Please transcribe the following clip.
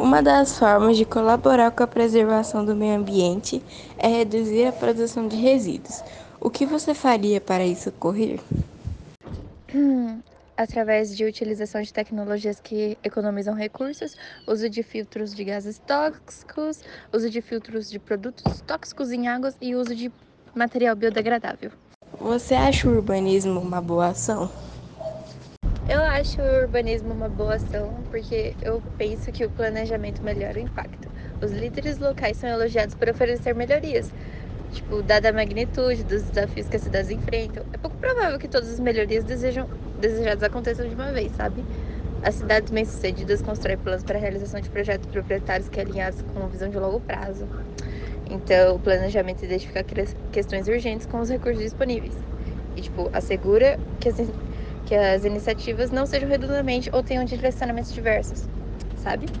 Uma das formas de colaborar com a preservação do meio ambiente é reduzir a produção de resíduos. O que você faria para isso ocorrer? através de utilização de tecnologias que economizam recursos, uso de filtros de gases tóxicos, uso de filtros de produtos tóxicos em águas e uso de material biodegradável. Você acha o urbanismo uma boa ação? Eu acho o urbanismo uma boa ação porque eu penso que o planejamento melhora o impacto. Os líderes locais são elogiados por oferecer melhorias, tipo, dada a magnitude dos desafios que as cidades enfrentam. É pouco provável que todas as melhorias desejam, desejadas aconteçam de uma vez, sabe? As cidades bem-sucedidas constroem planos para a realização de projetos proprietários que alinhados com uma visão de longo prazo. Então, o planejamento identifica questões urgentes com os recursos disponíveis. E, tipo, assegura que as que as iniciativas não sejam redundantes ou tenham direcionamentos diversos, sabe?